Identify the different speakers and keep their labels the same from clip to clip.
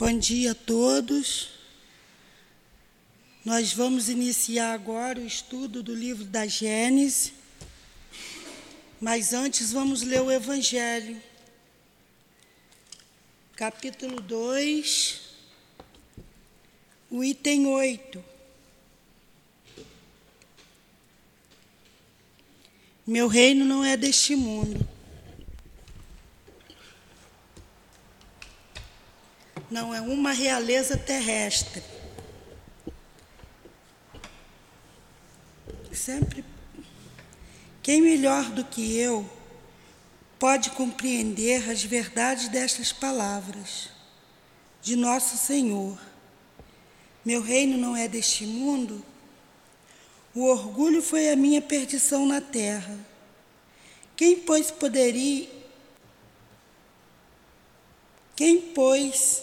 Speaker 1: Bom dia a todos. Nós vamos iniciar agora o estudo do livro da Gênesis. Mas antes vamos ler o Evangelho. Capítulo 2, o item 8. Meu reino não é deste mundo. Não é uma realeza terrestre. Sempre. Quem melhor do que eu pode compreender as verdades destas palavras de nosso Senhor? Meu reino não é deste mundo. O orgulho foi a minha perdição na terra. Quem, pois, poderia. Quem, pois,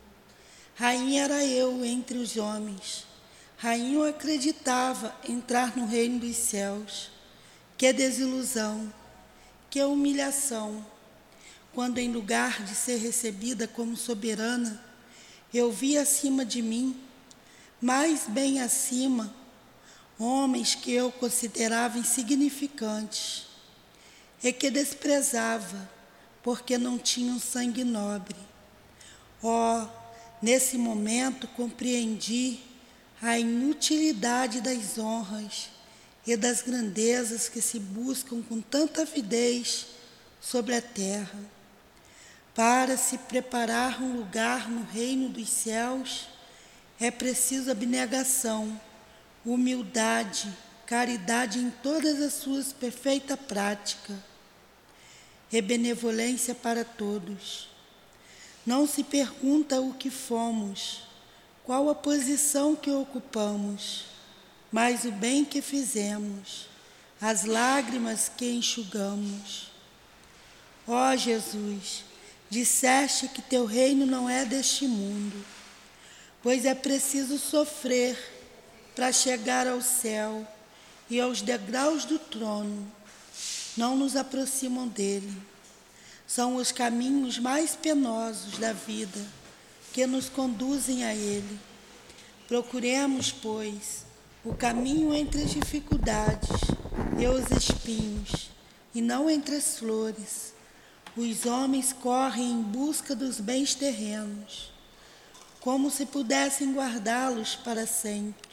Speaker 1: Rainha era eu entre os homens. Rainha eu acreditava entrar no reino dos céus. Que desilusão, que humilhação, quando em lugar de ser recebida como soberana, eu vi acima de mim mais bem acima, homens que eu considerava insignificantes e que desprezava porque não tinham sangue nobre. Oh, nesse momento compreendi a inutilidade das honras e das grandezas que se buscam com tanta avidez sobre a terra. Para se preparar um lugar no reino dos céus, é preciso abnegação, humildade, caridade em todas as suas perfeita prática e benevolência para todos. Não se pergunta o que fomos, qual a posição que ocupamos, mas o bem que fizemos, as lágrimas que enxugamos. Ó Jesus, disseste que teu reino não é deste mundo pois é preciso sofrer para chegar ao céu e aos degraus do trono. Não nos aproximam dele. São os caminhos mais penosos da vida que nos conduzem a ele. Procuremos, pois, o caminho entre as dificuldades e os espinhos, e não entre as flores. Os homens correm em busca dos bens terrenos como se pudessem guardá-los para sempre.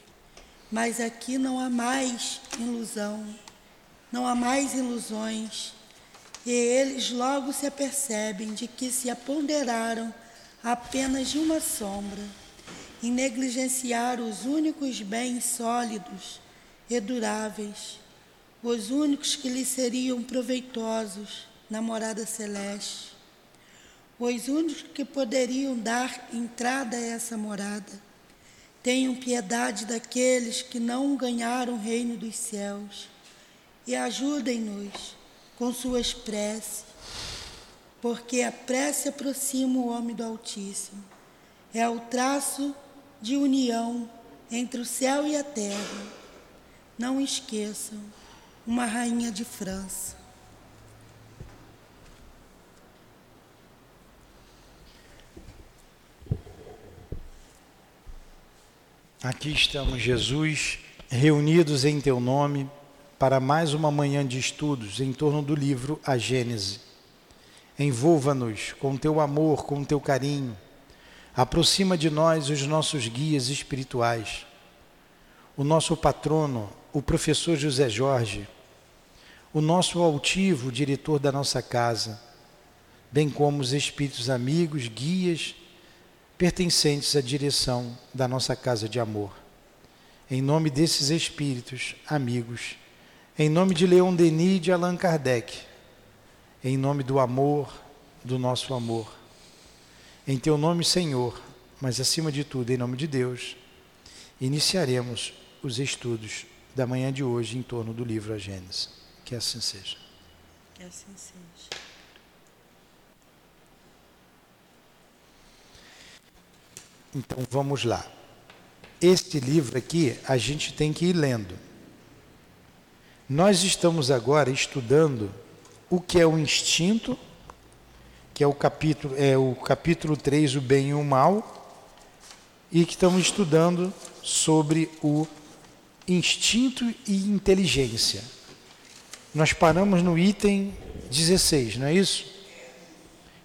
Speaker 1: Mas aqui não há mais ilusão, não há mais ilusões, e eles logo se apercebem de que se aponderaram apenas de uma sombra, em negligenciar os únicos bens sólidos e duráveis, os únicos que lhes seriam proveitosos na morada celeste os únicos que poderiam dar entrada a essa morada. Tenham piedade daqueles que não ganharam o reino dos céus e ajudem-nos com suas preces, porque a prece aproxima o homem do Altíssimo. É o traço de união entre o céu e a terra. Não esqueçam, uma rainha de França.
Speaker 2: Aqui estamos, Jesus, reunidos em Teu nome para mais uma manhã de estudos em torno do livro A Gênese. Envolva-nos com Teu amor, com Teu carinho. Aproxima de nós os nossos guias espirituais. O nosso patrono, o professor José Jorge. O nosso altivo diretor da nossa casa. Bem como os espíritos amigos, guias pertencentes à direção da nossa casa de amor. Em nome desses espíritos, amigos, em nome de Leon Denis e de Allan Kardec, em nome do amor, do nosso amor, em teu nome, Senhor, mas acima de tudo, em nome de Deus, iniciaremos os estudos da manhã de hoje em torno do livro A Gênesis. Que assim seja.
Speaker 1: Que assim seja.
Speaker 2: Então vamos lá. Este livro aqui a gente tem que ir lendo. Nós estamos agora estudando o que é o instinto, que é o capítulo, é o capítulo 3, o bem e o mal, e que estamos estudando sobre o instinto e inteligência. Nós paramos no item 16, não é isso?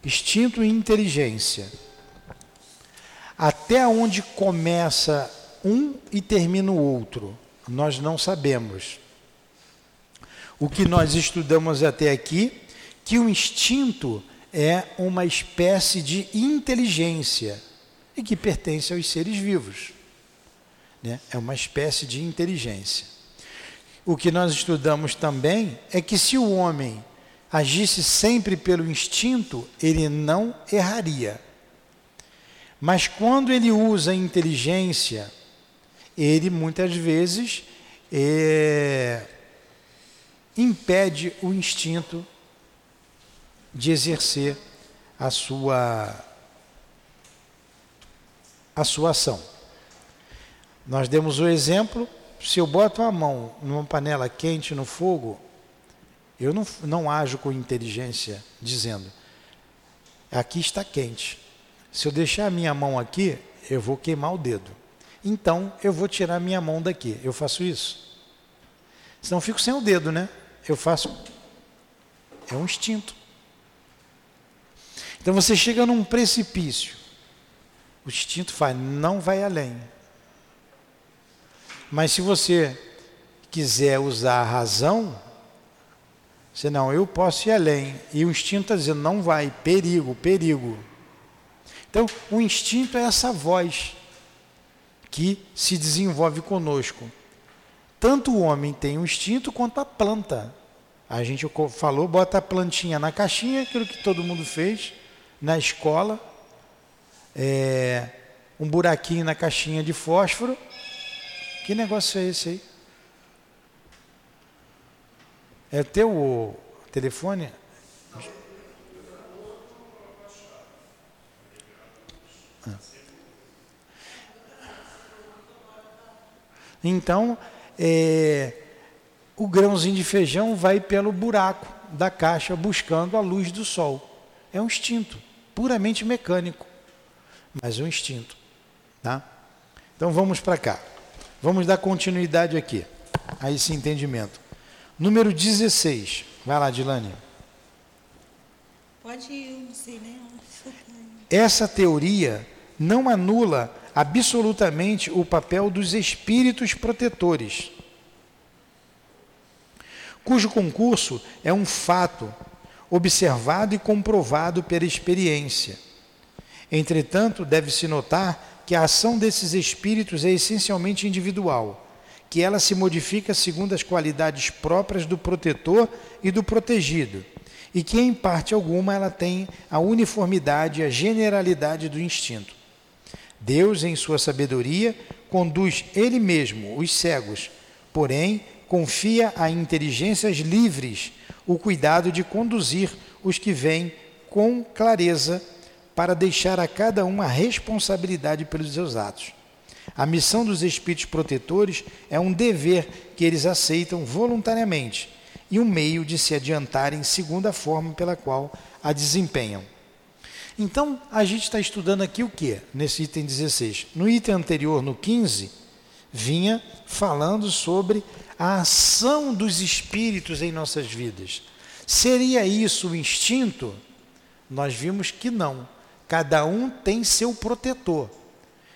Speaker 2: Instinto e inteligência. Até onde começa um e termina o outro, nós não sabemos. O que nós estudamos até aqui, que o instinto é uma espécie de inteligência e que pertence aos seres vivos. Né? É uma espécie de inteligência. O que nós estudamos também é que se o homem agisse sempre pelo instinto, ele não erraria. Mas quando ele usa a inteligência, ele muitas vezes é, impede o instinto de exercer a sua, a sua ação. Nós demos o exemplo, se eu boto a mão numa panela quente no fogo, eu não, não ajo com inteligência dizendo, aqui está quente. Se eu deixar a minha mão aqui, eu vou queimar o dedo. Então, eu vou tirar a minha mão daqui. Eu faço isso. Senão eu fico sem o dedo, né? Eu faço. É um instinto. Então você chega num precipício. O instinto faz, não vai além. Mas se você quiser usar a razão, você não, eu posso ir além. E o instinto está dizendo, não vai, perigo, perigo. Então, o instinto é essa voz que se desenvolve conosco. Tanto o homem tem um instinto quanto a planta. A gente falou, bota a plantinha na caixinha, aquilo que todo mundo fez na escola, é, um buraquinho na caixinha de fósforo, que negócio é esse aí? É teu telefone? Ah. Então, é, o grãozinho de feijão vai pelo buraco da caixa buscando a luz do sol. É um instinto, puramente mecânico, mas um instinto. Tá? Então vamos para cá. Vamos dar continuidade aqui a esse entendimento. Número 16. Vai lá, Dilane.
Speaker 1: Pode ir, não sei nem
Speaker 2: Essa teoria não anula absolutamente o papel dos espíritos protetores, cujo concurso é um fato observado e comprovado pela experiência. Entretanto, deve-se notar que a ação desses espíritos é essencialmente individual, que ela se modifica segundo as qualidades próprias do protetor e do protegido, e que em parte alguma ela tem a uniformidade e a generalidade do instinto. Deus, em sua sabedoria, conduz ele mesmo os cegos, porém confia a inteligências livres o cuidado de conduzir os que vêm com clareza para deixar a cada um a responsabilidade pelos seus atos. A missão dos espíritos protetores é um dever que eles aceitam voluntariamente e um meio de se adiantarem segundo a forma pela qual a desempenham. Então, a gente está estudando aqui o que nesse item 16? No item anterior, no 15, vinha falando sobre a ação dos espíritos em nossas vidas. Seria isso o instinto? Nós vimos que não. Cada um tem seu protetor.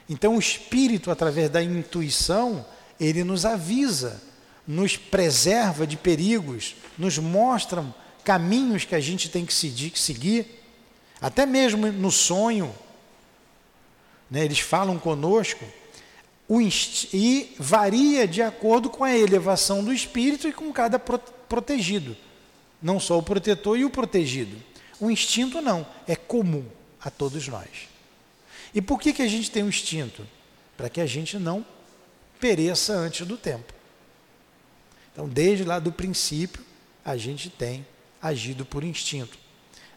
Speaker 2: Então o espírito, através da intuição, ele nos avisa, nos preserva de perigos, nos mostra caminhos que a gente tem que seguir, até mesmo no sonho. Né, eles falam conosco e varia de acordo com a elevação do espírito e com cada protegido. Não só o protetor e o protegido. O instinto não, é comum a todos nós. E por que, que a gente tem um instinto? Para que a gente não pereça antes do tempo. Então, desde lá do princípio, a gente tem agido por instinto.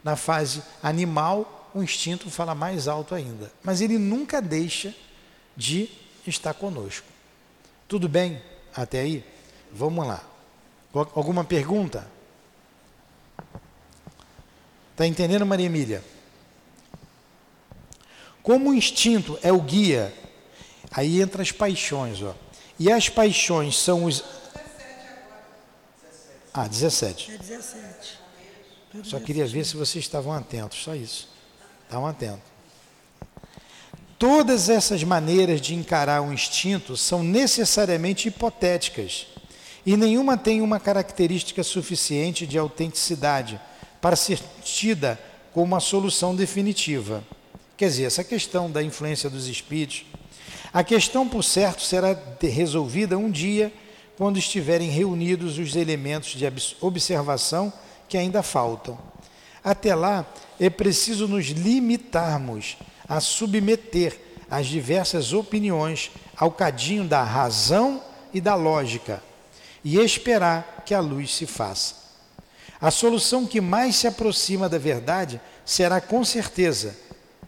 Speaker 2: Na fase animal, o instinto fala mais alto ainda, mas ele nunca deixa de estar conosco. Tudo bem até aí? Vamos lá. Alguma pergunta? Está entendendo, Maria Emília? Como o instinto é o guia, aí entra as paixões, ó. E as paixões são os. Ah, 17.
Speaker 1: É 17.
Speaker 2: Só queria ver se vocês estavam atentos, só isso. Estavam atentos. Todas essas maneiras de encarar o instinto são necessariamente hipotéticas e nenhuma tem uma característica suficiente de autenticidade para ser tida como uma solução definitiva. Quer dizer, essa questão da influência dos espíritos, a questão, por certo, será resolvida um dia quando estiverem reunidos os elementos de observação que ainda faltam. Até lá, é preciso nos limitarmos a submeter as diversas opiniões ao cadinho da razão e da lógica e esperar que a luz se faça. A solução que mais se aproxima da verdade será com certeza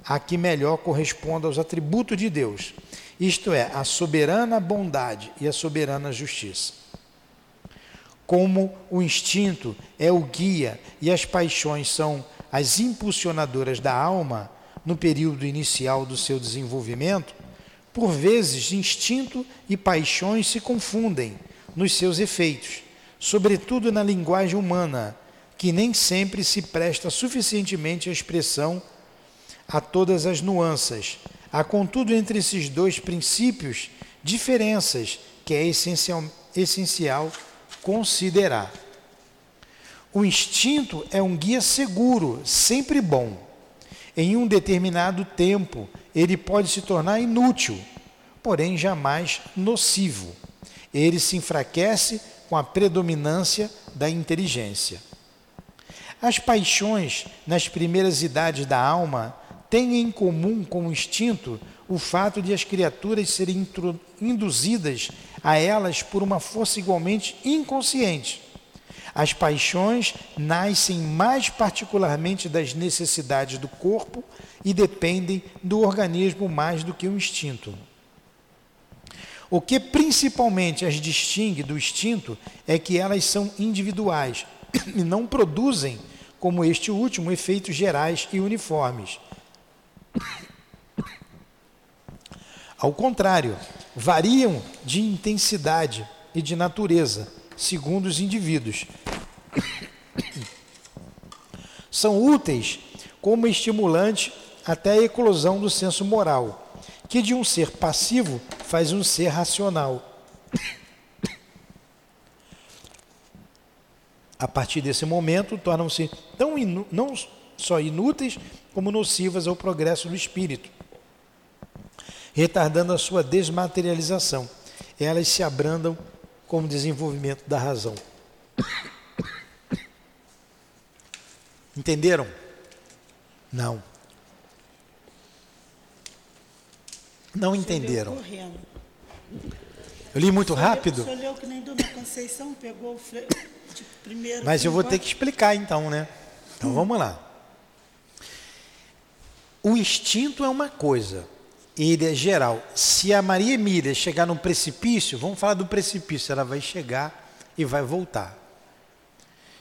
Speaker 2: a que melhor corresponda aos atributos de Deus, isto é, a soberana bondade e a soberana justiça. Como o instinto é o guia e as paixões são as impulsionadoras da alma no período inicial do seu desenvolvimento, por vezes instinto e paixões se confundem nos seus efeitos, sobretudo na linguagem humana, que nem sempre se presta suficientemente à expressão a todas as nuances. Há, contudo, entre esses dois princípios diferenças que é essencial, essencial considerar. O instinto é um guia seguro, sempre bom. Em um determinado tempo, ele pode se tornar inútil, porém jamais nocivo. Ele se enfraquece com a predominância da inteligência. As paixões nas primeiras idades da alma têm em comum com o instinto o fato de as criaturas serem induzidas a elas por uma força igualmente inconsciente. As paixões nascem mais particularmente das necessidades do corpo e dependem do organismo mais do que o instinto. O que principalmente as distingue do instinto é que elas são individuais e não produzem, como este último, efeitos gerais e uniformes. Ao contrário, variam de intensidade e de natureza, segundo os indivíduos. São úteis como estimulante até a eclosão do senso moral, que de um ser passivo faz um ser racional. A partir desse momento, tornam-se tão não só inúteis como nocivas ao progresso do espírito, retardando a sua desmaterialização. Elas se abrandam como desenvolvimento da razão. Entenderam? Não. Não entenderam. Eu li muito rápido. O
Speaker 1: o.
Speaker 2: Mas eu vou ter que explicar então, né? Então vamos lá. O instinto é uma coisa, ele é geral. Se a Maria Emília chegar num precipício, vamos falar do precipício, ela vai chegar e vai voltar.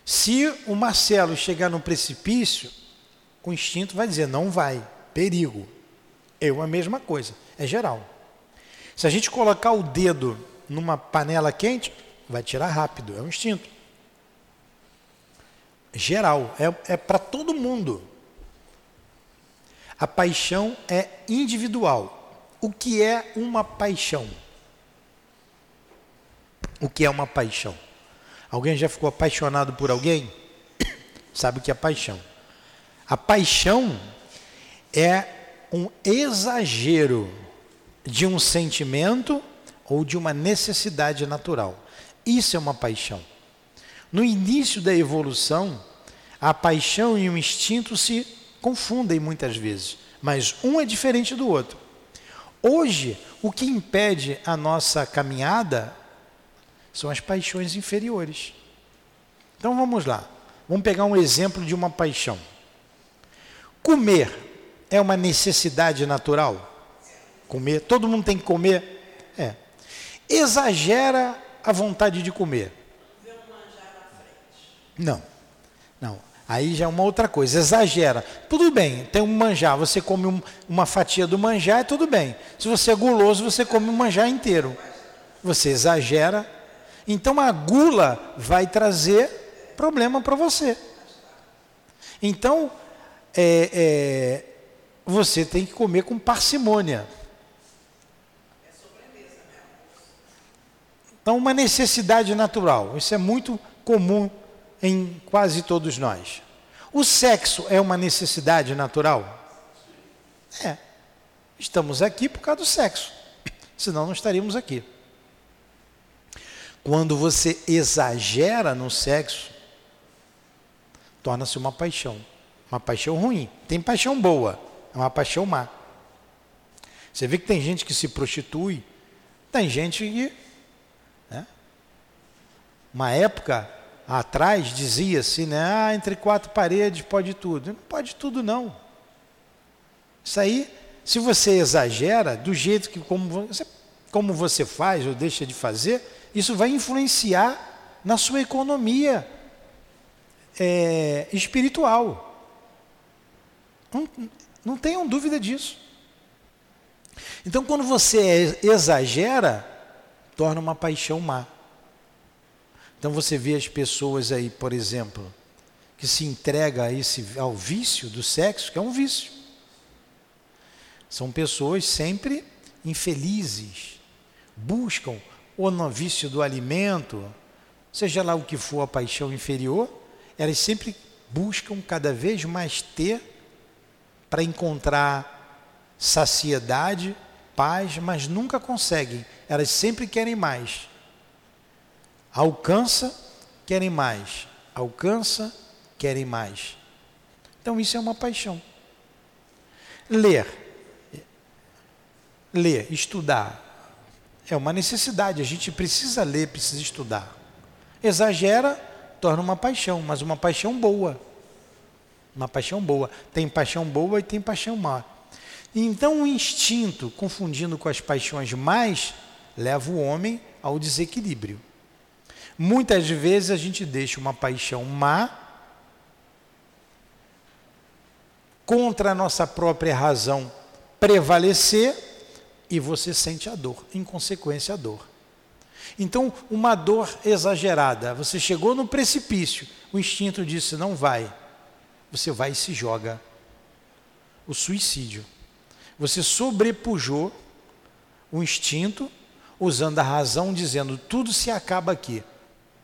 Speaker 2: Se o Marcelo chegar num precipício, o instinto vai dizer: não vai, perigo. Eu a mesma coisa, é geral. Se a gente colocar o dedo numa panela quente, vai tirar rápido, é um instinto. Geral, é, é para todo mundo. A paixão é individual. O que é uma paixão? O que é uma paixão? Alguém já ficou apaixonado por alguém? Sabe o que é paixão? A paixão é um exagero de um sentimento ou de uma necessidade natural. Isso é uma paixão. No início da evolução, a paixão e o instinto se confundem muitas vezes. mas um é diferente do outro. Hoje, o que impede a nossa caminhada são as paixões inferiores. Então vamos lá. Vamos pegar um exemplo de uma paixão. Comer é uma necessidade natural? Comer, todo mundo tem que comer? É. Exagera a vontade de comer. Não. Aí já é uma outra coisa, exagera. Tudo bem, tem um manjar, você come um, uma fatia do manjar, é tudo bem. Se você é guloso, você come um manjar inteiro. Você exagera. Então a gula vai trazer problema para você. Então, é, é, você tem que comer com parcimônia. Então, uma necessidade natural. Isso é muito comum em quase todos nós. O sexo é uma necessidade natural? É. Estamos aqui por causa do sexo. Senão não estaríamos aqui. Quando você exagera no sexo, torna-se uma paixão. Uma paixão ruim. Tem paixão boa, é uma paixão má. Você vê que tem gente que se prostitui, tem gente que. Né? Uma época atrás dizia-se, né? Ah, entre quatro paredes pode tudo. Não pode tudo, não. Isso aí, se você exagera, do jeito que como você, como você faz ou deixa de fazer, isso vai influenciar na sua economia é, espiritual. Não, não tenham dúvida disso. Então, quando você exagera, torna uma paixão má. Então você vê as pessoas aí, por exemplo, que se entrega a esse, ao vício do sexo, que é um vício. São pessoas sempre infelizes, buscam ou no vício do alimento, seja lá o que for a paixão inferior, elas sempre buscam cada vez mais ter para encontrar saciedade, paz, mas nunca conseguem. Elas sempre querem mais. Alcança, querem mais. Alcança, querem mais. Então isso é uma paixão. Ler. Ler, estudar. É uma necessidade. A gente precisa ler, precisa estudar. Exagera, torna uma paixão, mas uma paixão boa. Uma paixão boa. Tem paixão boa e tem paixão má. Então o instinto, confundindo com as paixões mais, leva o homem ao desequilíbrio. Muitas vezes a gente deixa uma paixão má contra a nossa própria razão prevalecer e você sente a dor, em consequência a dor. Então, uma dor exagerada, você chegou no precipício, o instinto disse não vai. Você vai e se joga. O suicídio. Você sobrepujou o instinto usando a razão dizendo tudo se acaba aqui.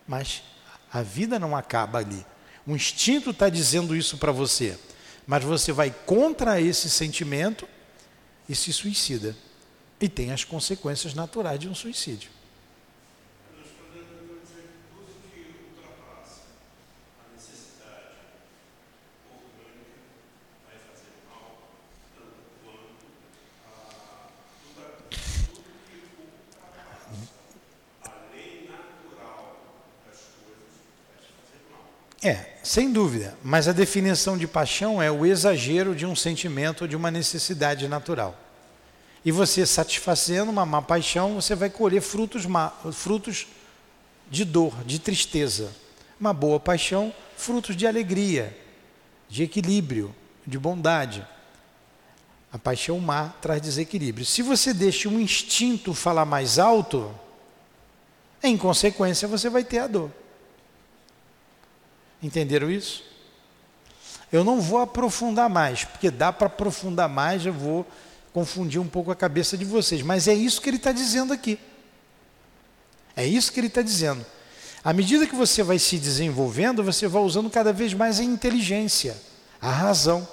Speaker 2: Mas a vida não acaba ali. O instinto está dizendo isso para você. Mas você vai contra esse sentimento e se suicida. E tem as consequências naturais de um suicídio. É, sem dúvida. Mas a definição de paixão é o exagero de um sentimento ou de uma necessidade natural. E você satisfazendo uma má paixão, você vai colher frutos, má, frutos de dor, de tristeza. Uma boa paixão, frutos de alegria, de equilíbrio, de bondade. A paixão má traz desequilíbrio. Se você deixa um instinto falar mais alto, em consequência você vai ter a dor. Entenderam isso? Eu não vou aprofundar mais, porque dá para aprofundar mais, eu vou confundir um pouco a cabeça de vocês. Mas é isso que ele está dizendo aqui. É isso que ele está dizendo. À medida que você vai se desenvolvendo, você vai usando cada vez mais a inteligência, a razão.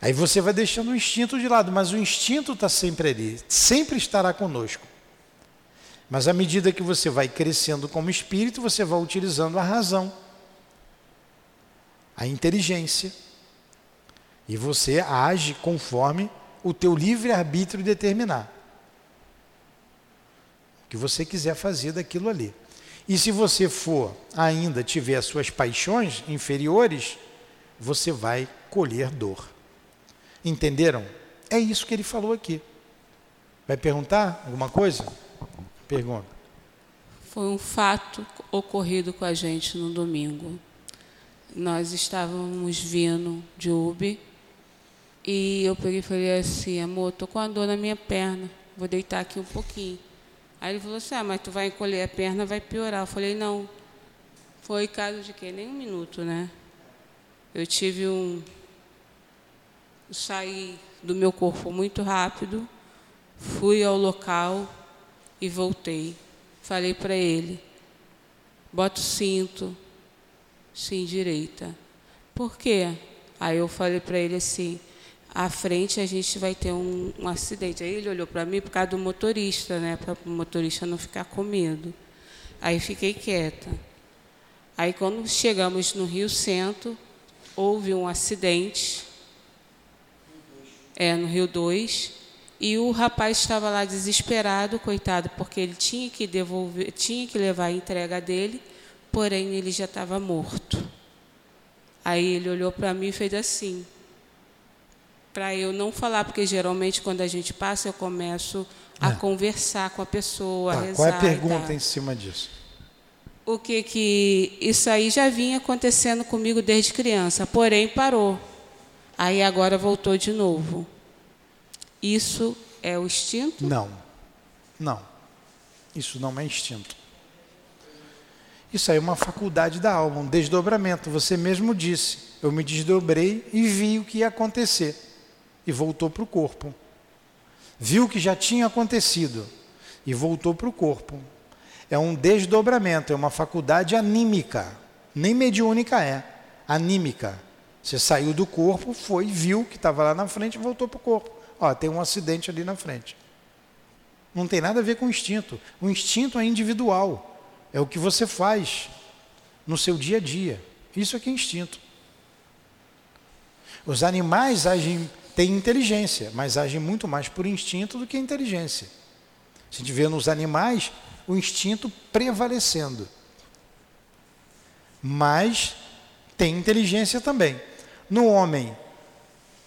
Speaker 2: Aí você vai deixando o instinto de lado, mas o instinto está sempre ali, sempre estará conosco. Mas à medida que você vai crescendo como espírito, você vai utilizando a razão, a inteligência. E você age conforme o teu livre-arbítrio determinar. O que você quiser fazer daquilo ali. E se você for ainda tiver as suas paixões inferiores, você vai colher dor. Entenderam? É isso que ele falou aqui. Vai perguntar alguma coisa? Pergunta.
Speaker 3: Foi um fato ocorrido com a gente no domingo. Nós estávamos vindo de Uber e eu peguei e falei assim, amor, tô com a dor na minha perna, vou deitar aqui um pouquinho. Aí ele falou assim, ah, mas tu vai encolher a perna, vai piorar. Eu falei, não. Foi caso de quê? Nem um minuto, né? Eu tive um. Saí do meu corpo muito rápido, fui ao local e voltei. Falei para ele: bota o cinto, sim, direita. Por quê? Aí eu falei para ele assim: à frente a gente vai ter um, um acidente. Aí ele olhou para mim por causa do motorista, né? Para o motorista não ficar com medo. Aí fiquei quieta. Aí quando chegamos no Rio Centro, houve um acidente. É, no Rio 2. E o rapaz estava lá desesperado, coitado, porque ele tinha que devolver, tinha que levar a entrega dele, porém ele já estava morto. Aí ele olhou para mim e fez assim: para eu não falar, porque geralmente quando a gente passa eu começo a é. conversar com a pessoa, tá, a rezar.
Speaker 2: Qual é a pergunta em cima disso?
Speaker 3: O que que isso aí já vinha acontecendo comigo desde criança, porém parou. Aí agora voltou de novo. Isso é o instinto?
Speaker 2: Não. Não. Isso não é instinto. Isso aí é uma faculdade da alma, um desdobramento. Você mesmo disse. Eu me desdobrei e vi o que ia acontecer e voltou para o corpo. Viu que já tinha acontecido e voltou para o corpo. É um desdobramento, é uma faculdade anímica. Nem mediúnica é, anímica. Você saiu do corpo, foi, viu que estava lá na frente e voltou para o corpo. Ó, tem um acidente ali na frente. Não tem nada a ver com o instinto. O instinto é individual. É o que você faz no seu dia a dia. Isso é que é instinto. Os animais agem têm inteligência, mas agem muito mais por instinto do que inteligência. Se a gente vê nos animais o instinto prevalecendo. Mas tem inteligência também. No homem,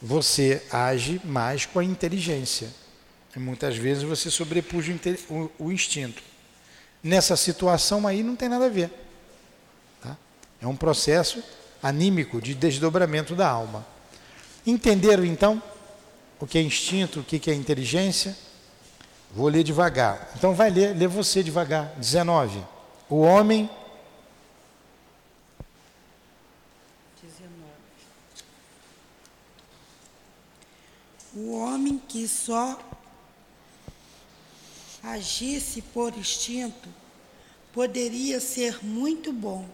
Speaker 2: você age mais com a inteligência. E muitas vezes você sobrepuja o, o instinto. Nessa situação aí não tem nada a ver. Tá? É um processo anímico de desdobramento da alma. Entenderam então o que é instinto, o que é inteligência? Vou ler devagar. Então vai ler, lê você devagar. 19. O homem.
Speaker 1: 19. O homem que só agisse por instinto poderia ser muito bom,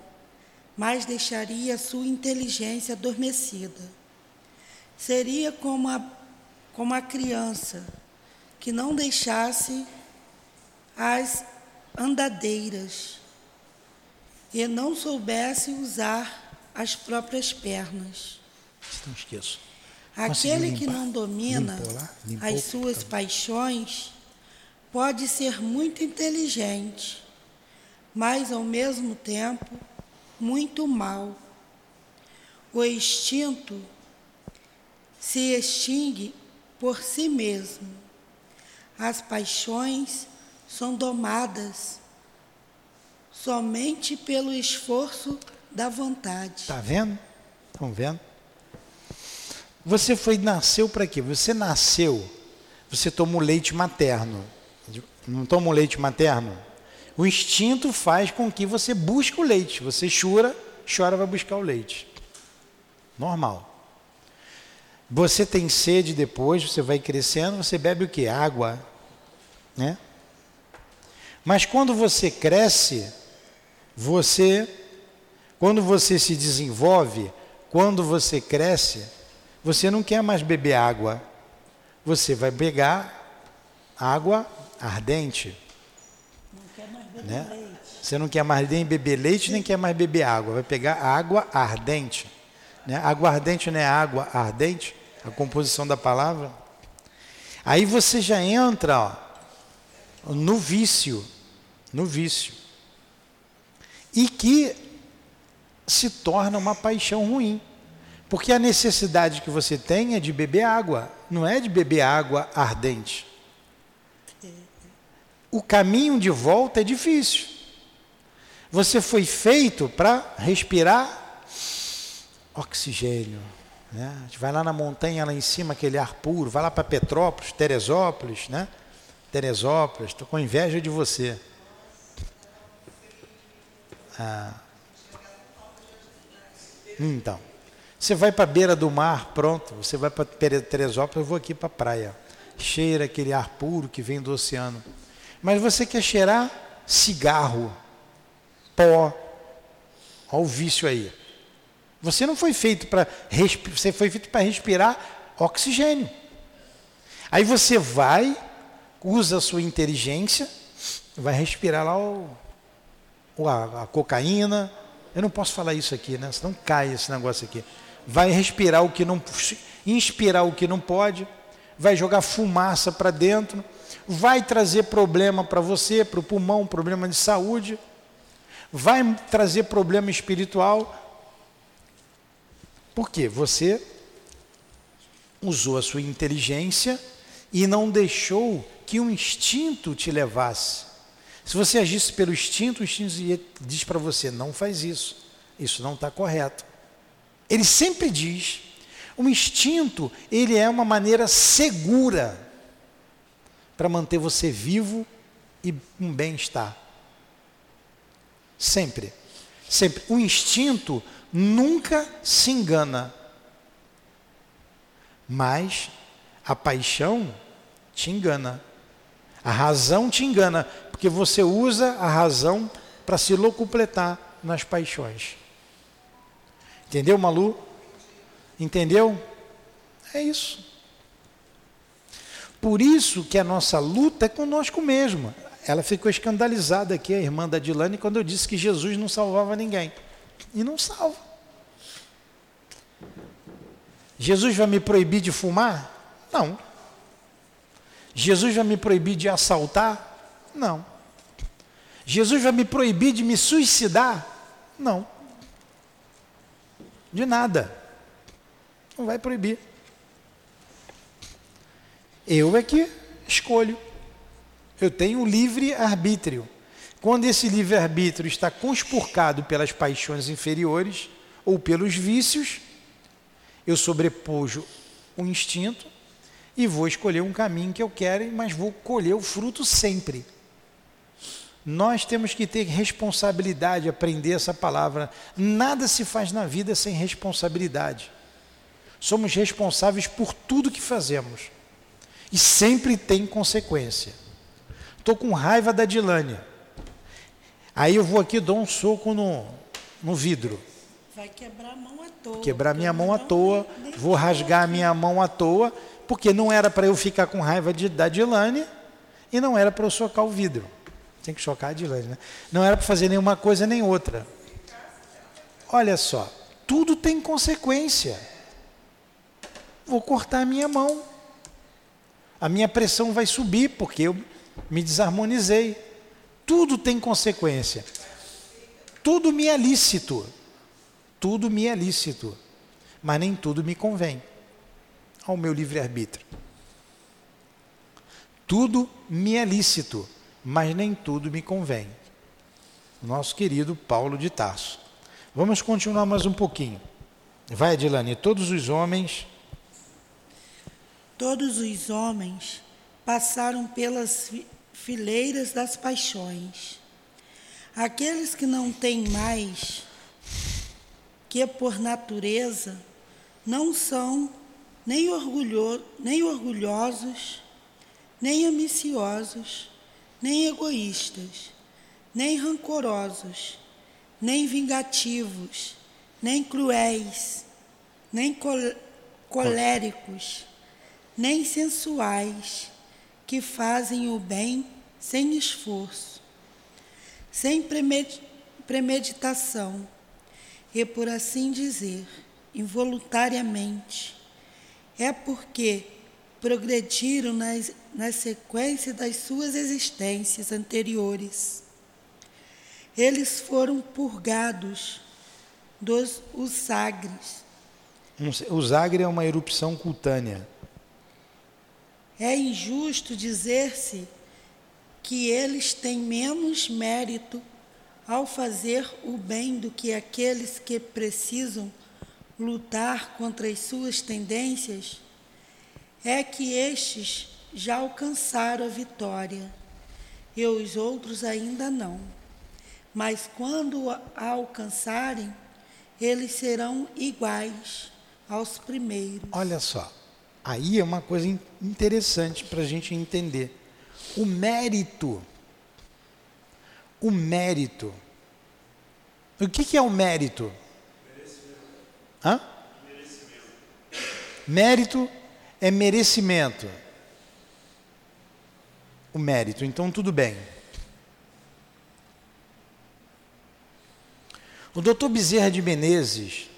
Speaker 1: mas deixaria sua inteligência adormecida Seria como a, como a criança que não deixasse as andadeiras e não soubesse usar as próprias pernas.
Speaker 2: Não esqueço.
Speaker 1: Aquele que não domina as suas paixões pode ser muito inteligente, mas ao mesmo tempo muito mal. O instinto se extingue por si mesmo. As paixões são domadas somente pelo esforço da vontade.
Speaker 2: Está vendo? Estão vendo? Você foi nasceu para quê? Você nasceu, você toma o leite materno. Não toma o leite materno? O instinto faz com que você busque o leite. Você chora, chora vai buscar o leite. Normal. Você tem sede depois, você vai crescendo, você bebe o que? Água. Né? Mas quando você cresce, você, quando você se desenvolve, quando você cresce, você não quer mais beber água. Você vai pegar água ardente.
Speaker 1: Não quer mais beber
Speaker 2: né?
Speaker 1: leite.
Speaker 2: Você não quer mais nem beber leite, nem quer mais beber água. Vai pegar água ardente. né? Aguardente não é água ardente, a composição da palavra. Aí você já entra ó, no vício, no vício. E que se torna uma paixão ruim. Porque a necessidade que você tem é de beber água, não é de beber água ardente. O caminho de volta é difícil. Você foi feito para respirar oxigênio. Né? A gente vai lá na montanha, lá em cima, aquele ar puro, vai lá para Petrópolis, Teresópolis, né? Teresópolis, estou com inveja de você. Ah. Então, você vai para a beira do mar, pronto, você vai para Teresópolis, eu vou aqui para a praia. Cheira aquele ar puro que vem do oceano. Mas você quer cheirar cigarro, pó, olha o vício aí. Você não foi feito para você foi feito para respirar oxigênio. Aí você vai, usa a sua inteligência, vai respirar lá o, a, a cocaína. Eu não posso falar isso aqui, né? Senão cai esse negócio aqui. Vai respirar o que não, inspirar o que não pode, vai jogar fumaça para dentro, vai trazer problema para você, para o pulmão, problema de saúde, vai trazer problema espiritual, porque você usou a sua inteligência e não deixou que o instinto te levasse. Se você agisse pelo instinto, o instinto diz para você: não faz isso, isso não está correto. Ele sempre diz: o instinto ele é uma maneira segura para manter você vivo e com bem-estar. Sempre, sempre. O instinto nunca se engana. Mas a paixão te engana. A razão te engana, porque você usa a razão para se locupletar nas paixões. Entendeu, Malu? Entendeu? É isso. Por isso que a nossa luta é conosco mesmo. Ela ficou escandalizada aqui, a irmã da Dilane, quando eu disse que Jesus não salvava ninguém e não salva. Jesus vai me proibir de fumar? Não. Jesus vai me proibir de assaltar? Não. Jesus vai me proibir de me suicidar? Não. De nada. Não vai proibir. Eu é que escolho. Eu tenho livre arbítrio. Quando esse livre-arbítrio está conspurcado pelas paixões inferiores ou pelos vícios, eu sobrepujo o instinto e vou escolher um caminho que eu quero, mas vou colher o fruto sempre. Nós temos que ter responsabilidade, aprender essa palavra. Nada se faz na vida sem responsabilidade. Somos responsáveis por tudo que fazemos. E sempre tem consequência. Estou com raiva da Dilânia. Aí eu vou aqui dou um soco no, no vidro.
Speaker 1: Vai quebrar a mão à toa.
Speaker 2: Quebrar minha mão à toa, vou rasgar a minha mão à toa, porque não era para eu ficar com raiva de, da Dilane e não era para eu socar o vidro. Tem que chocar a Dilane, né? Não era para fazer nenhuma coisa nem outra. Olha só, tudo tem consequência. Vou cortar a minha mão. A minha pressão vai subir porque eu me desarmonizei. Tudo tem consequência. Tudo me é lícito. Tudo me é lícito. Mas nem tudo me convém ao meu livre-arbítrio. Tudo me é lícito, mas nem tudo me convém. Nosso querido Paulo de Tarso. Vamos continuar mais um pouquinho. Vai, Adilane. Todos os homens.
Speaker 1: Todos os homens passaram pelas fileiras das paixões. Aqueles que não têm mais que por natureza não são nem, orgulho, nem orgulhosos, nem ambiciosos, nem egoístas, nem rancorosos, nem vingativos, nem cruéis, nem col coléricos, nem sensuais, que fazem o bem sem esforço, sem premeditação, e por assim dizer, involuntariamente. É porque progrediram nas, na sequência das suas existências anteriores. Eles foram purgados dos usagres.
Speaker 2: O usagre é uma erupção cutânea.
Speaker 1: É injusto dizer-se que eles têm menos mérito ao fazer o bem do que aqueles que precisam lutar contra as suas tendências, é que estes já alcançaram a vitória e os outros ainda não. Mas quando a alcançarem, eles serão iguais aos primeiros.
Speaker 2: Olha só, aí é uma coisa interessante para a gente entender. O mérito. O mérito. O que, que é o mérito? Hã? Mérito é merecimento. O mérito, então tudo bem. O doutor Bezerra de Menezes,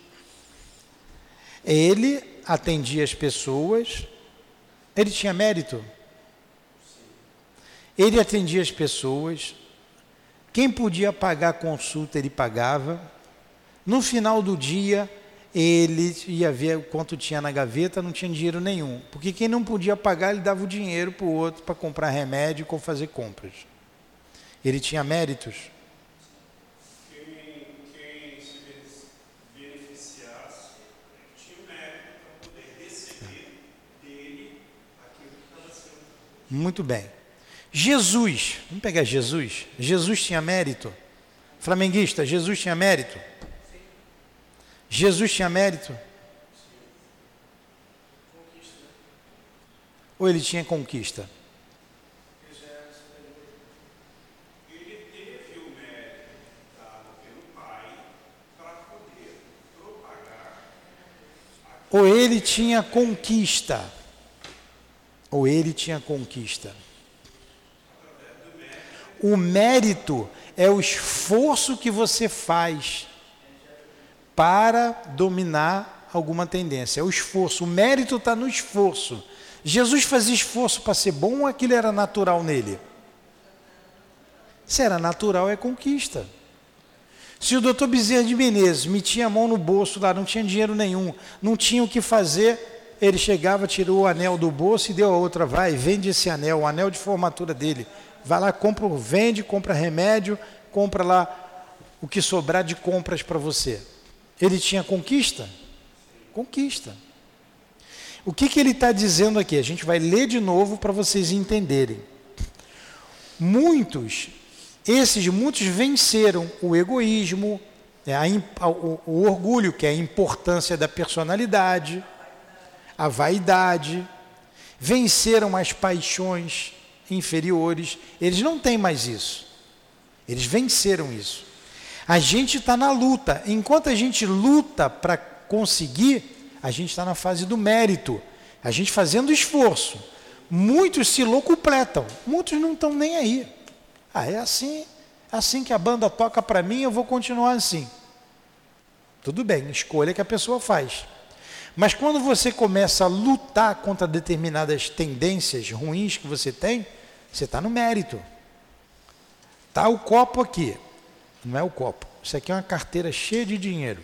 Speaker 2: ele atendia as pessoas, ele tinha mérito. Ele atendia as pessoas, quem podia pagar a consulta, ele pagava. No final do dia, ele ia ver quanto tinha na gaveta, não tinha dinheiro nenhum. Porque quem não podia pagar, ele dava o dinheiro para o outro para comprar remédio ou fazer compras. Ele tinha méritos. Muito bem. Jesus, vamos pegar Jesus. Jesus tinha mérito. Flamenguista, Jesus tinha mérito. Jesus tinha mérito? Ou ele tinha conquista? Ou ele tinha conquista? Ou ele tinha conquista? O mérito é o esforço que você faz para dominar alguma tendência. É o esforço. O mérito está no esforço. Jesus fazia esforço para ser bom ou aquilo era natural nele? Se era natural, é conquista. Se o doutor Bezerra de Menezes metia a mão no bolso lá, não tinha dinheiro nenhum, não tinha o que fazer, ele chegava, tirou o anel do bolso e deu a outra, vai, vende esse anel, o anel de formatura dele. Vai lá, compra, vende, compra remédio, compra lá o que sobrar de compras para você. Ele tinha conquista? Conquista. O que, que ele está dizendo aqui? A gente vai ler de novo para vocês entenderem. Muitos, esses muitos venceram o egoísmo, né, a, o, o orgulho, que é a importância da personalidade, a vaidade, venceram as paixões inferiores, eles não têm mais isso. Eles venceram isso. A gente está na luta. Enquanto a gente luta para conseguir, a gente está na fase do mérito. A gente fazendo esforço. Muitos se locupletam, muitos não estão nem aí. Ah, é assim, assim que a banda toca para mim, eu vou continuar assim. Tudo bem, escolha que a pessoa faz. Mas quando você começa a lutar contra determinadas tendências ruins que você tem, você está no mérito. Está o copo aqui. Não é o copo. Isso aqui é uma carteira cheia de dinheiro.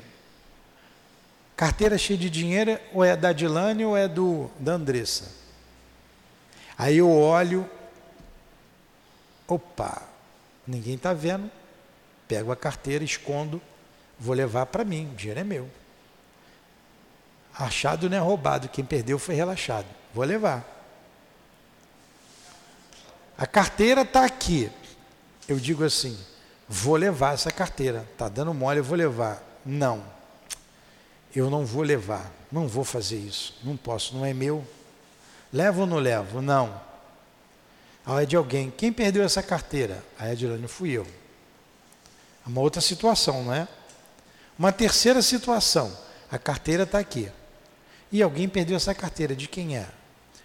Speaker 2: Carteira cheia de dinheiro ou é da Dilane ou é do da Andressa. Aí eu olho, opa, ninguém está vendo. Pego a carteira, escondo, vou levar para mim, o dinheiro é meu. Achado não é roubado, quem perdeu foi relaxado. Vou levar. A carteira está aqui. Eu digo assim: vou levar essa carteira. Tá dando mole, eu vou levar. Não. Eu não vou levar. Não vou fazer isso. Não posso, não é meu. Levo ou não levo? Não. Ah, é de alguém. Quem perdeu essa carteira? A ah, Edilane fui eu. É uma outra situação, não é? Uma terceira situação. A carteira está aqui. E alguém perdeu essa carteira. De quem é?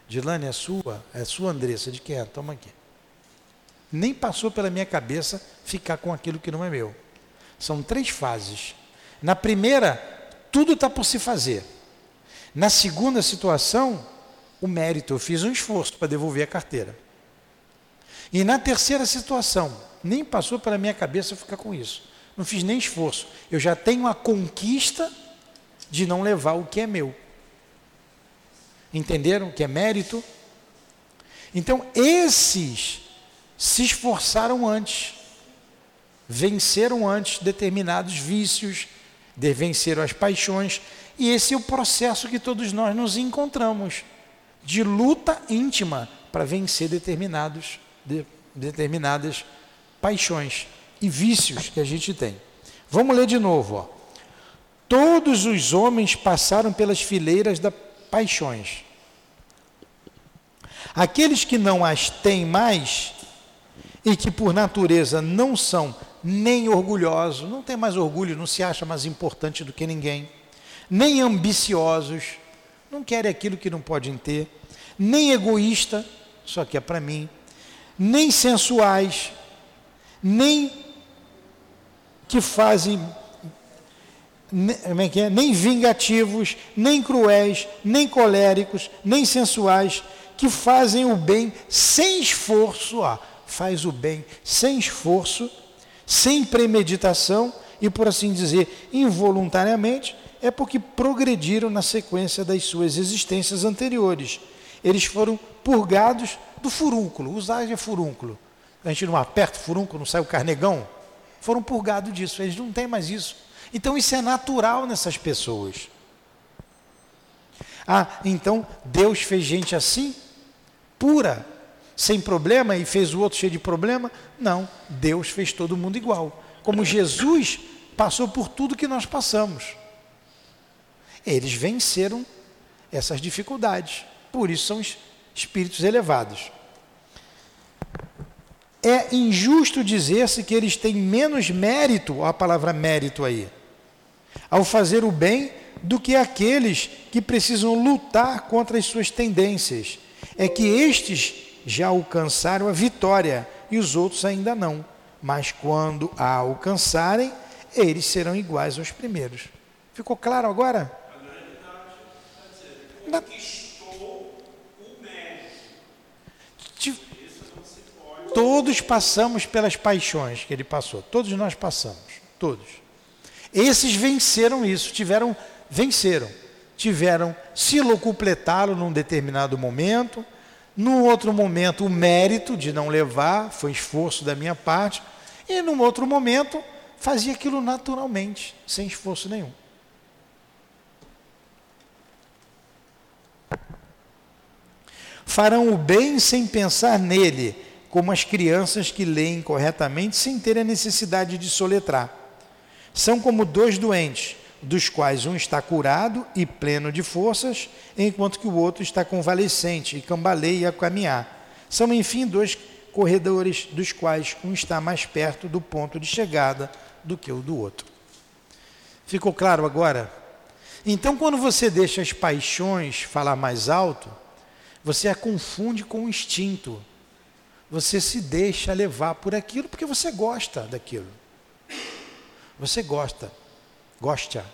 Speaker 2: Dilane, é sua? É sua, Andressa? De quem é? Toma aqui. Nem passou pela minha cabeça ficar com aquilo que não é meu. São três fases. Na primeira, tudo está por se fazer. Na segunda situação, o mérito, eu fiz um esforço para devolver a carteira. E na terceira situação, nem passou pela minha cabeça ficar com isso. Não fiz nem esforço. Eu já tenho a conquista de não levar o que é meu. Entenderam? Que é mérito. Então, esses se esforçaram antes, venceram antes determinados vícios, venceram as paixões, e esse é o processo que todos nós nos encontramos de luta íntima para vencer determinados, de, determinadas paixões e vícios que a gente tem. Vamos ler de novo. Ó. Todos os homens passaram pelas fileiras das paixões. Aqueles que não as têm mais e que por natureza não são nem orgulhosos, não tem mais orgulho, não se acha mais importante do que ninguém, nem ambiciosos, não querem aquilo que não podem ter, nem egoísta, só que é para mim, nem sensuais, nem que fazem nem, é, nem vingativos, nem cruéis, nem coléricos, nem sensuais, que fazem o bem sem esforço, ó, faz o bem sem esforço, sem premeditação e, por assim dizer, involuntariamente, é porque progrediram na sequência das suas existências anteriores. Eles foram purgados do furúnculo, usar é furúnculo. A gente não aperta o furúnculo, não sai o carnegão. Foram purgados disso, eles não têm mais isso. Então isso é natural nessas pessoas. Ah, então Deus fez gente assim, pura, sem problema, e fez o outro cheio de problema? Não, Deus fez todo mundo igual. Como Jesus passou por tudo que nós passamos. Eles venceram essas dificuldades. Por isso são espíritos elevados. É injusto dizer-se que eles têm menos mérito, a palavra mérito aí, ao fazer o bem do que aqueles que precisam lutar contra as suas tendências. É que estes já alcançaram a vitória e os outros ainda não. Mas quando a alcançarem, eles serão iguais aos primeiros. Ficou claro agora? Na... Todos passamos pelas paixões que ele passou. Todos nós passamos. Todos. Esses venceram isso, tiveram, venceram. Tiveram se locupletá-lo num determinado momento, num outro momento o mérito de não levar, foi esforço da minha parte, e num outro momento fazia aquilo naturalmente, sem esforço nenhum. Farão o bem sem pensar nele, como as crianças que leem corretamente sem ter a necessidade de soletrar. São como dois doentes, dos quais um está curado e pleno de forças, enquanto que o outro está convalescente e cambaleia a caminhar. São, enfim, dois corredores, dos quais um está mais perto do ponto de chegada do que o do outro. Ficou claro agora? Então, quando você deixa as paixões falar mais alto, você a confunde com o instinto. Você se deixa levar por aquilo porque você gosta daquilo. Você gosta. Gosta.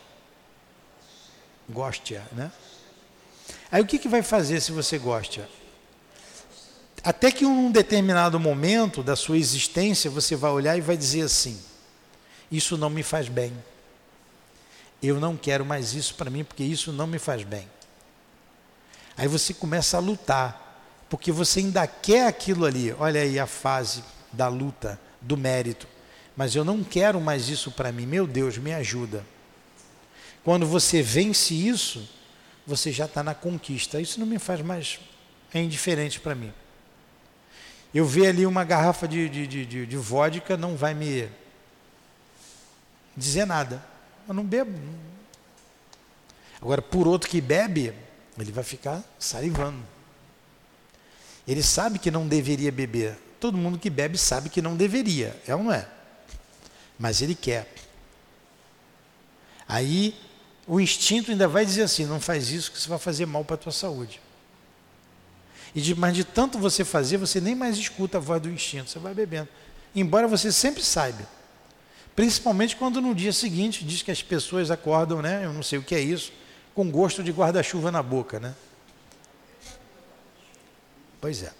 Speaker 2: Gosta, né? Aí o que, que vai fazer se você gosta? Até que um determinado momento da sua existência você vai olhar e vai dizer assim: Isso não me faz bem. Eu não quero mais isso para mim porque isso não me faz bem. Aí você começa a lutar, porque você ainda quer aquilo ali. Olha aí a fase da luta, do mérito mas eu não quero mais isso para mim. Meu Deus, me ajuda. Quando você vence isso, você já está na conquista. Isso não me faz mais. É indiferente para mim. Eu ver ali uma garrafa de, de, de, de, vodka, não vai me dizer nada. Eu não bebo. Agora, por outro que bebe, ele vai ficar salivando. Ele sabe que não deveria beber. Todo mundo que bebe sabe que não deveria. É ou não é? mas ele quer. Aí o instinto ainda vai dizer assim: não faz isso que você vai fazer mal para a tua saúde. E de, mas de tanto você fazer, você nem mais escuta a voz do instinto, você vai bebendo. Embora você sempre saiba. Principalmente quando no dia seguinte diz que as pessoas acordam, né? Eu não sei o que é isso, com gosto de guarda-chuva na boca, né? Pois é.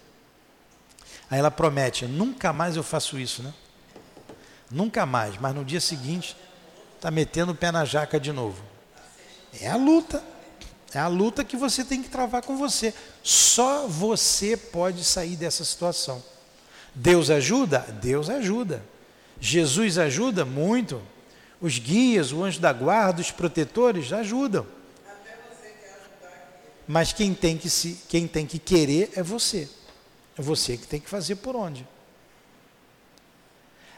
Speaker 2: Aí ela promete, nunca mais eu faço isso, né? Nunca mais, mas no dia seguinte está metendo o pé na jaca de novo. É a luta. É a luta que você tem que travar com você. Só você pode sair dessa situação. Deus ajuda? Deus ajuda. Jesus ajuda? Muito. Os guias, o anjo da guarda, os protetores ajudam. Mas quem tem que, se, quem tem que querer é você. É você que tem que fazer por onde.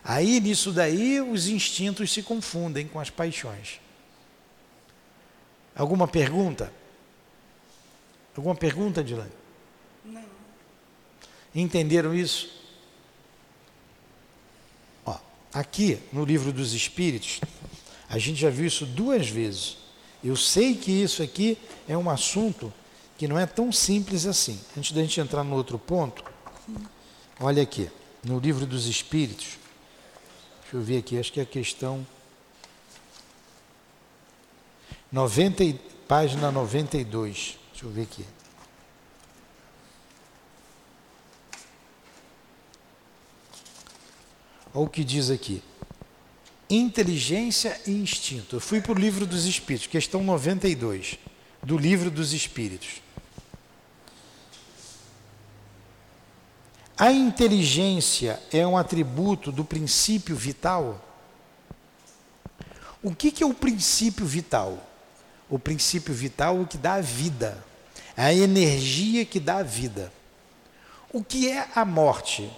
Speaker 2: Aí nisso daí os instintos se confundem com as paixões. Alguma pergunta? Alguma pergunta, Dilane? Não. Entenderam isso? Ó, aqui no livro dos Espíritos, a gente já viu isso duas vezes. Eu sei que isso aqui é um assunto que não é tão simples assim. Antes da gente entrar no outro ponto, olha aqui, no livro dos Espíritos, deixa eu ver aqui, acho que é a questão 90, página 92. Deixa eu ver aqui. Olha o que diz aqui. Inteligência e instinto. Eu fui para o livro dos Espíritos, questão 92, do livro dos Espíritos. A inteligência é um atributo do princípio vital? O que, que é o princípio vital? O princípio vital o que dá a vida, a energia que dá a vida. O que é a morte?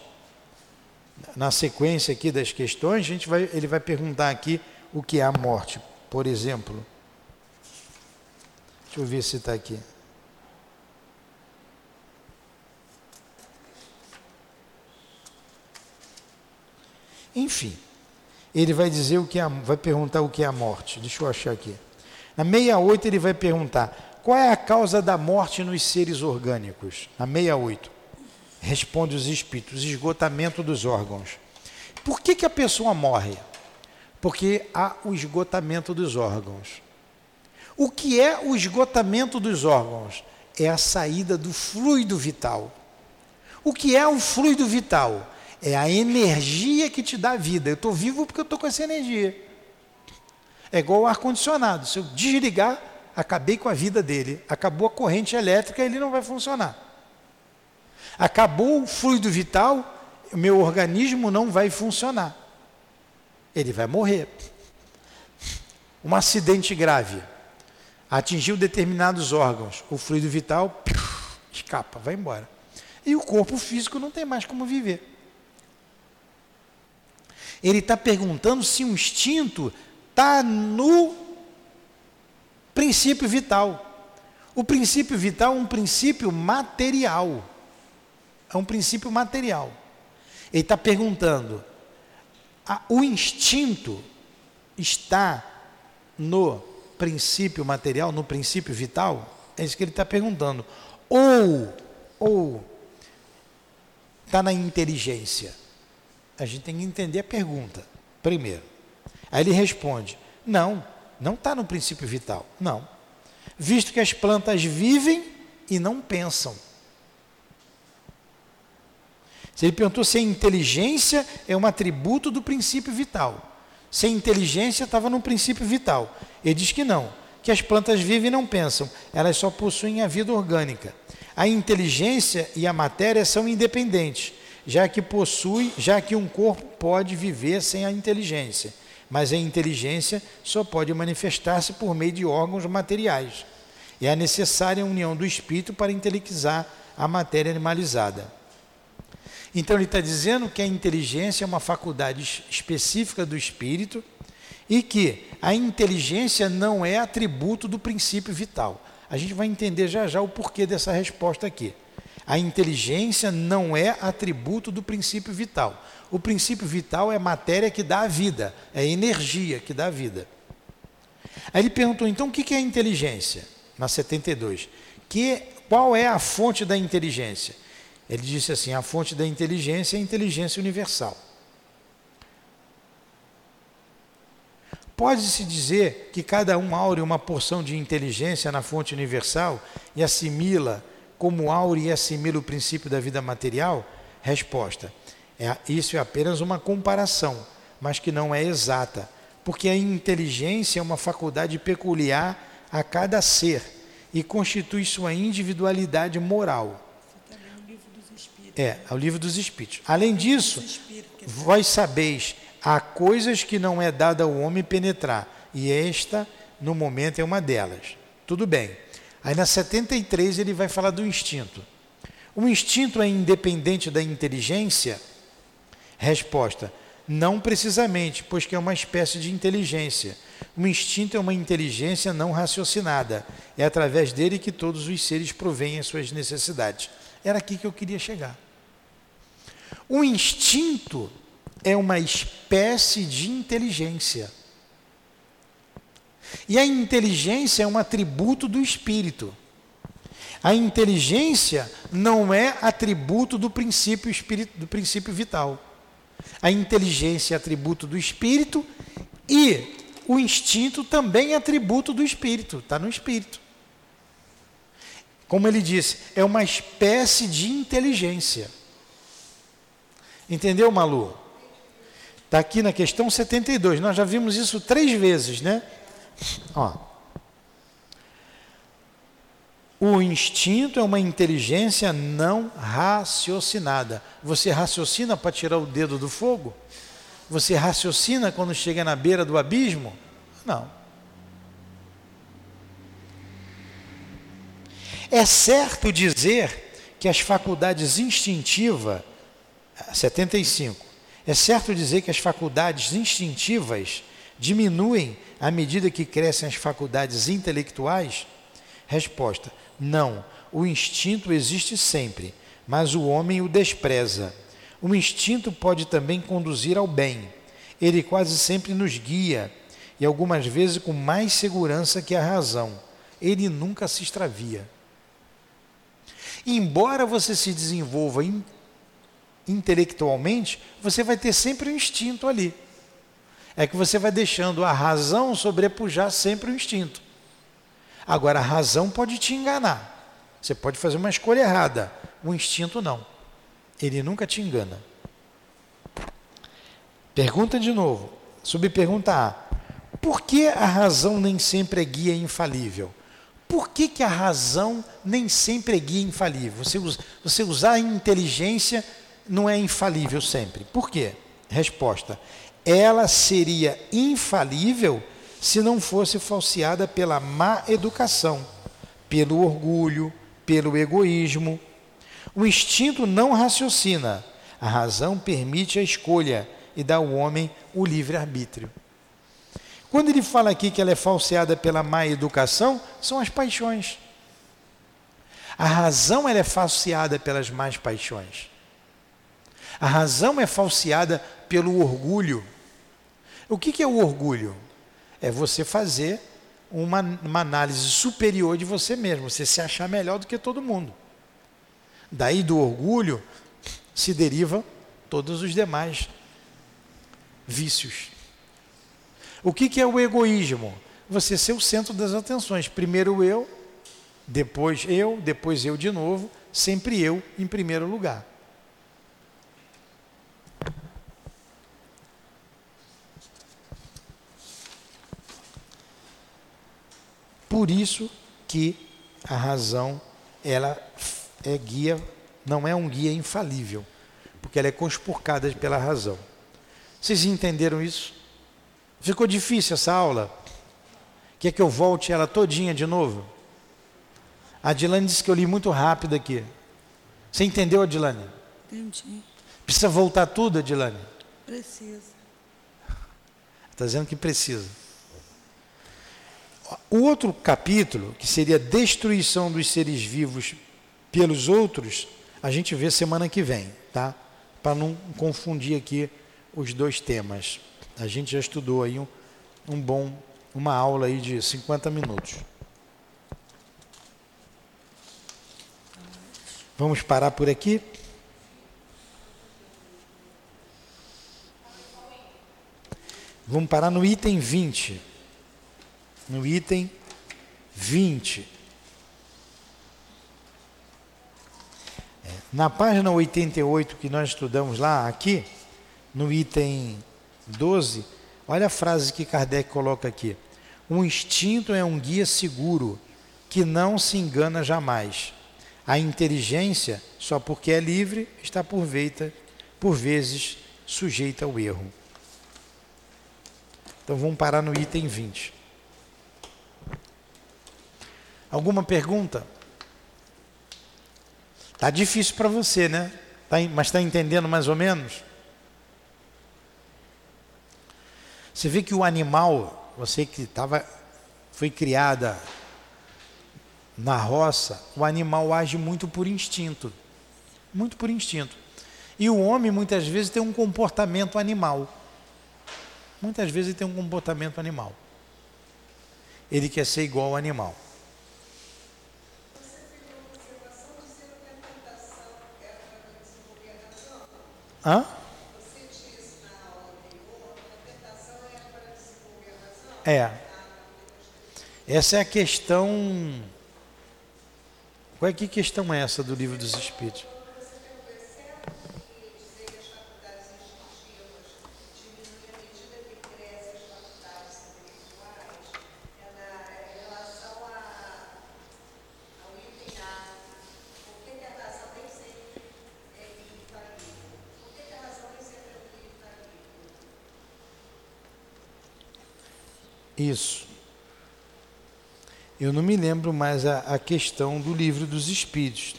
Speaker 2: Na sequência aqui das questões, a gente vai, ele vai perguntar aqui o que é a morte, por exemplo. Deixa eu ver se está aqui. Enfim, ele vai dizer o que é, vai perguntar o que é a morte. Deixa eu achar aqui. Na 68 ele vai perguntar: qual é a causa da morte nos seres orgânicos? Na 68. Responde os espíritos: esgotamento dos órgãos. Por que, que a pessoa morre? Porque há o esgotamento dos órgãos. O que é o esgotamento dos órgãos? É a saída do fluido vital. O que é o fluido vital? É a energia que te dá vida. Eu estou vivo porque eu estou com essa energia. É igual o ar-condicionado. Se eu desligar, acabei com a vida dele. Acabou a corrente elétrica, ele não vai funcionar. Acabou o fluido vital, meu organismo não vai funcionar. Ele vai morrer. Um acidente grave atingiu determinados órgãos, o fluido vital escapa, vai embora. E o corpo físico não tem mais como viver. Ele está perguntando se o instinto está no princípio vital. O princípio vital é um princípio material. É um princípio material. Ele está perguntando: a, o instinto está no princípio material, no princípio vital? É isso que ele está perguntando. Ou, ou está na inteligência? A gente tem que entender a pergunta, primeiro. Aí ele responde: não, não está no princípio vital. Não. Visto que as plantas vivem e não pensam. Se ele perguntou se a inteligência é um atributo do princípio vital. Se a inteligência estava no princípio vital. Ele diz que não, que as plantas vivem e não pensam, elas só possuem a vida orgânica. A inteligência e a matéria são independentes já que possui, já que um corpo pode viver sem a inteligência, mas a inteligência só pode manifestar-se por meio de órgãos materiais. E é necessária a união do espírito para intelectualizar a matéria animalizada. Então ele está dizendo que a inteligência é uma faculdade específica do espírito e que a inteligência não é atributo do princípio vital. A gente vai entender já já o porquê dessa resposta aqui. A inteligência não é atributo do princípio vital. O princípio vital é matéria que dá a vida, é energia que dá a vida. Aí ele perguntou, então, o que é inteligência? Na 72. Que, qual é a fonte da inteligência? Ele disse assim: a fonte da inteligência é a inteligência universal. Pode-se dizer que cada um aure uma porção de inteligência na fonte universal e assimila como aure e assimila o princípio da vida material? Resposta: é, isso é apenas uma comparação, mas que não é exata, porque a inteligência é uma faculdade peculiar a cada ser e constitui sua individualidade moral. É, é o livro dos Espíritos. Além disso, vós sabeis, há coisas que não é dada ao homem penetrar, e esta, no momento, é uma delas. Tudo bem. Aí na 73 ele vai falar do instinto. O instinto é independente da inteligência? Resposta: não precisamente, pois que é uma espécie de inteligência. O instinto é uma inteligência não raciocinada. É através dele que todos os seres provêm as suas necessidades. Era aqui que eu queria chegar. O instinto é uma espécie de inteligência. E a inteligência é um atributo do espírito. A inteligência não é atributo do princípio, espírito, do princípio vital. A inteligência é atributo do espírito e o instinto também é atributo do espírito, está no espírito. Como ele disse, é uma espécie de inteligência. Entendeu, Malu? Está aqui na questão 72. Nós já vimos isso três vezes, né? Ó. O instinto é uma inteligência não raciocinada. Você raciocina para tirar o dedo do fogo? Você raciocina quando chega na beira do abismo? Não. É certo dizer que as faculdades instintivas, 75, é certo dizer que as faculdades instintivas diminuem à medida que crescem as faculdades intelectuais? Resposta: não, o instinto existe sempre, mas o homem o despreza. O instinto pode também conduzir ao bem. Ele quase sempre nos guia, e algumas vezes com mais segurança que a razão. Ele nunca se extravia. Embora você se desenvolva in, intelectualmente, você vai ter sempre o um instinto ali. É que você vai deixando a razão sobrepujar sempre o instinto. Agora, a razão pode te enganar. Você pode fazer uma escolha errada. O instinto não. Ele nunca te engana. Pergunta de novo. Subpergunta A. Por que a razão nem sempre é guia infalível? Por que, que a razão nem sempre é guia infalível? Você, usa, você usar a inteligência não é infalível sempre. Por quê? Resposta: ela seria infalível se não fosse falseada pela má educação, pelo orgulho, pelo egoísmo. O instinto não raciocina, a razão permite a escolha e dá ao homem o livre-arbítrio. Quando ele fala aqui que ela é falseada pela má educação, são as paixões. A razão ela é falseada pelas más paixões. A razão é falseada pelo orgulho. O que, que é o orgulho? É você fazer uma, uma análise superior de você mesmo, você se achar melhor do que todo mundo. Daí do orgulho se derivam todos os demais vícios. O que, que é o egoísmo? Você ser o centro das atenções. Primeiro eu, depois eu, depois eu de novo, sempre eu em primeiro lugar. Por isso que a razão ela é guia, não é um guia infalível, porque ela é conspurcada pela razão. Vocês entenderam isso? Ficou difícil essa aula? Quer que eu volte ela todinha de novo? A Adilane disse que eu li muito rápido aqui. Você entendeu, Adilane?
Speaker 1: Entendi.
Speaker 2: Precisa voltar tudo, Adilane?
Speaker 1: Precisa.
Speaker 2: Está dizendo que precisa. O outro capítulo, que seria destruição dos seres vivos pelos outros, a gente vê semana que vem, tá? Para não confundir aqui os dois temas. A gente já estudou aí um, um bom, uma aula aí de 50 minutos. Vamos parar por aqui? Vamos parar no item 20. No item 20. É, na página 88 que nós estudamos lá, aqui, no item 12, olha a frase que Kardec coloca aqui. O instinto é um guia seguro que não se engana jamais. A inteligência, só porque é livre, está por, veita, por vezes sujeita ao erro. Então vamos parar no item 20. Alguma pergunta? Tá difícil para você, né? Tá, mas está entendendo mais ou menos? Você vê que o animal, você que estava, foi criada na roça, o animal age muito por instinto. Muito por instinto. E o homem muitas vezes tem um comportamento animal. Muitas vezes ele tem um comportamento animal. Ele quer ser igual ao animal. Hã? É. Essa é a questão qual é que questão é essa do livro dos Espíritos? Isso. Eu não me lembro mais a, a questão do livro dos Espíritos,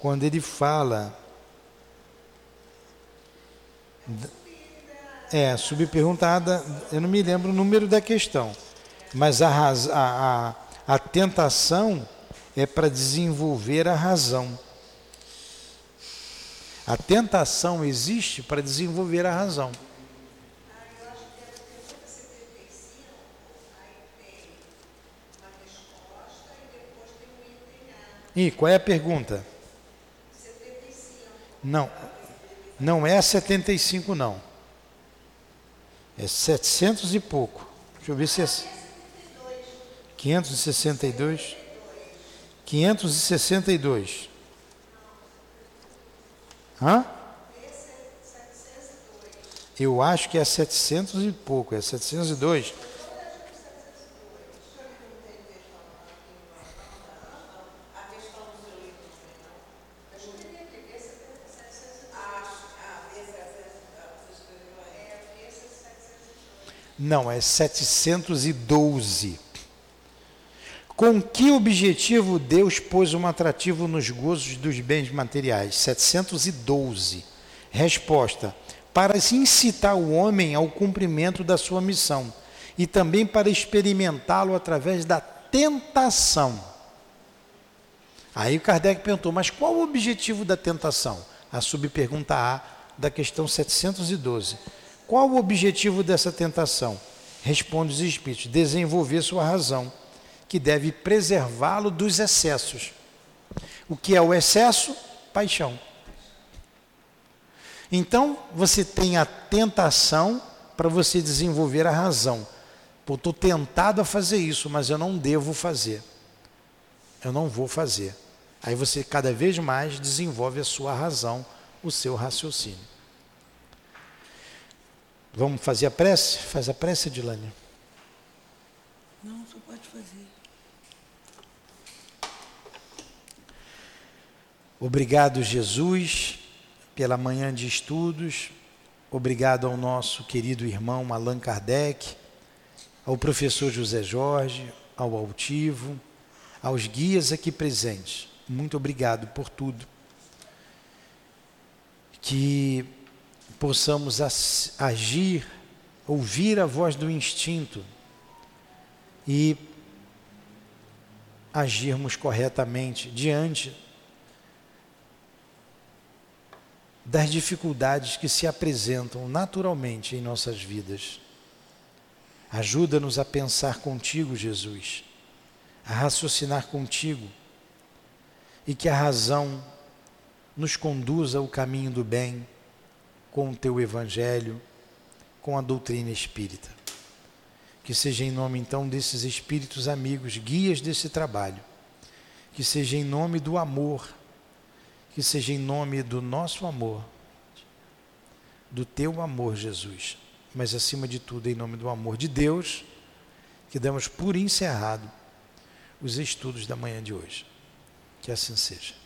Speaker 2: quando ele fala. É, subperguntada, eu não me lembro o número da questão, mas a, a, a, a tentação é para desenvolver a razão. A tentação existe para desenvolver a razão. E qual é a pergunta? 75. Não, não é 75 não. É 700 e pouco. Deixa eu ver se é 562. 562. Hã? Eu acho que é 700 e pouco, é 702. Não, é 712. Com que objetivo Deus pôs um atrativo nos gozos dos bens materiais? 712. Resposta: para incitar o homem ao cumprimento da sua missão e também para experimentá-lo através da tentação. Aí Kardec perguntou: mas qual o objetivo da tentação? A subpergunta A da questão 712. Qual o objetivo dessa tentação? Responde os espíritos: desenvolver sua razão, que deve preservá-lo dos excessos. O que é o excesso? Paixão. Então, você tem a tentação para você desenvolver a razão. estou tentado a fazer isso, mas eu não devo fazer. Eu não vou fazer. Aí você cada vez mais desenvolve a sua razão, o seu raciocínio. Vamos fazer a prece? Faz a prece, Dilane.
Speaker 1: Não, só pode fazer.
Speaker 2: Obrigado, Jesus, pela manhã de estudos. Obrigado ao nosso querido irmão Allan Kardec, ao professor José Jorge, ao Altivo, aos guias aqui presentes. Muito obrigado por tudo. Que possamos agir, ouvir a voz do instinto e agirmos corretamente diante das dificuldades que se apresentam naturalmente em nossas vidas. Ajuda-nos a pensar contigo, Jesus, a raciocinar contigo e que a razão nos conduza ao caminho do bem com o teu evangelho, com a doutrina espírita. Que seja em nome então desses espíritos amigos, guias desse trabalho. Que seja em nome do amor. Que seja em nome do nosso amor. Do teu amor, Jesus. Mas acima de tudo, em nome do amor de Deus, que damos por encerrado os estudos da manhã de hoje. Que assim seja.